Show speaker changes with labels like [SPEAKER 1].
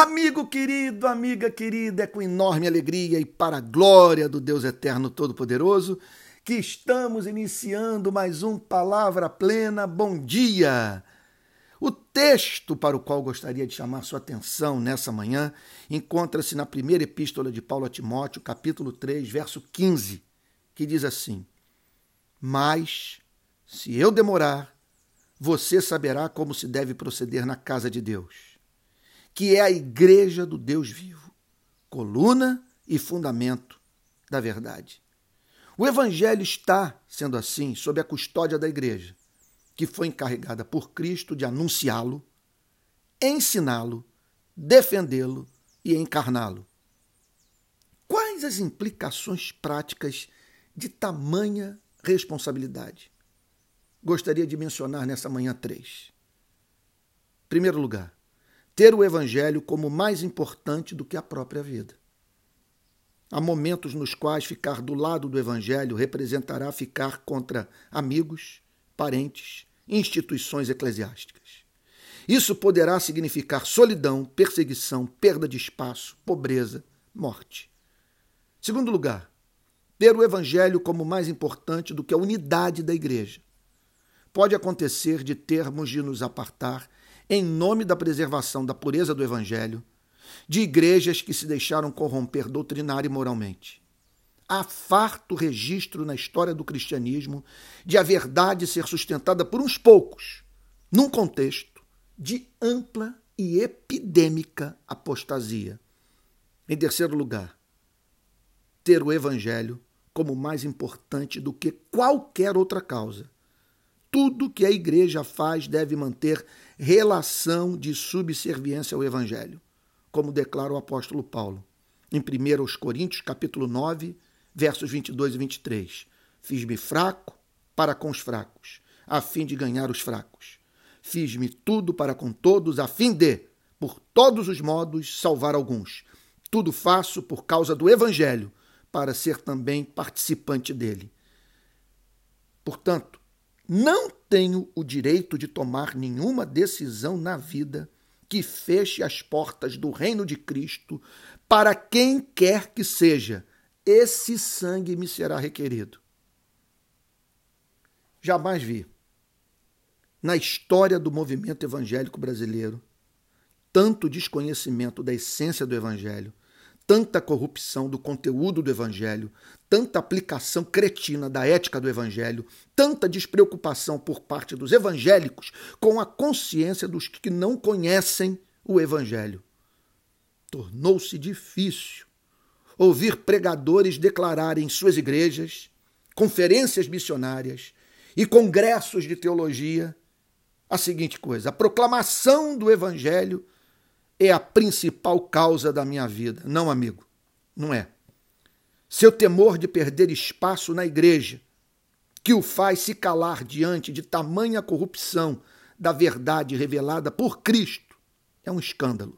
[SPEAKER 1] Amigo querido, amiga querida, é com enorme alegria e para a glória do Deus Eterno Todo-Poderoso que estamos iniciando mais um Palavra Plena. Bom dia! O texto para o qual gostaria de chamar sua atenção nessa manhã encontra-se na primeira epístola de Paulo a Timóteo, capítulo 3, verso 15, que diz assim: Mas, se eu demorar, você saberá como se deve proceder na casa de Deus que é a igreja do Deus vivo, coluna e fundamento da verdade. O evangelho está, sendo assim, sob a custódia da igreja, que foi encarregada por Cristo de anunciá-lo, ensiná-lo, defendê-lo e encarná-lo. Quais as implicações práticas de tamanha responsabilidade? Gostaria de mencionar nessa manhã três. Primeiro lugar, ter o Evangelho como mais importante do que a própria vida. Há momentos nos quais ficar do lado do Evangelho representará ficar contra amigos, parentes, instituições eclesiásticas. Isso poderá significar solidão, perseguição, perda de espaço, pobreza, morte. Segundo lugar, ter o Evangelho como mais importante do que a unidade da igreja. Pode acontecer de termos de nos apartar em nome da preservação da pureza do Evangelho, de igrejas que se deixaram corromper doutrinária e moralmente. Há farto registro na história do cristianismo de a verdade ser sustentada por uns poucos, num contexto de ampla e epidêmica apostasia. Em terceiro lugar, ter o Evangelho como mais importante do que qualquer outra causa tudo que a igreja faz deve manter relação de subserviência ao evangelho, como declara o apóstolo Paulo em 1 Coríntios, capítulo 9, versos 22 e 23. Fiz-me fraco para com os fracos, a fim de ganhar os fracos. Fiz-me tudo para com todos, a fim de, por todos os modos, salvar alguns. Tudo faço por causa do evangelho, para ser também participante dele. Portanto, não tenho o direito de tomar nenhuma decisão na vida que feche as portas do reino de Cristo para quem quer que seja. Esse sangue me será requerido. Jamais vi, na história do movimento evangélico brasileiro, tanto desconhecimento da essência do evangelho, tanta corrupção do conteúdo do Evangelho, tanta aplicação cretina da ética do Evangelho, tanta despreocupação por parte dos evangélicos com a consciência dos que não conhecem o Evangelho. Tornou-se difícil ouvir pregadores declararem em suas igrejas, conferências missionárias e congressos de teologia a seguinte coisa: a proclamação do Evangelho é a principal causa da minha vida. Não, amigo, não é. Seu temor de perder espaço na igreja, que o faz se calar diante de tamanha corrupção da verdade revelada por Cristo, é um escândalo.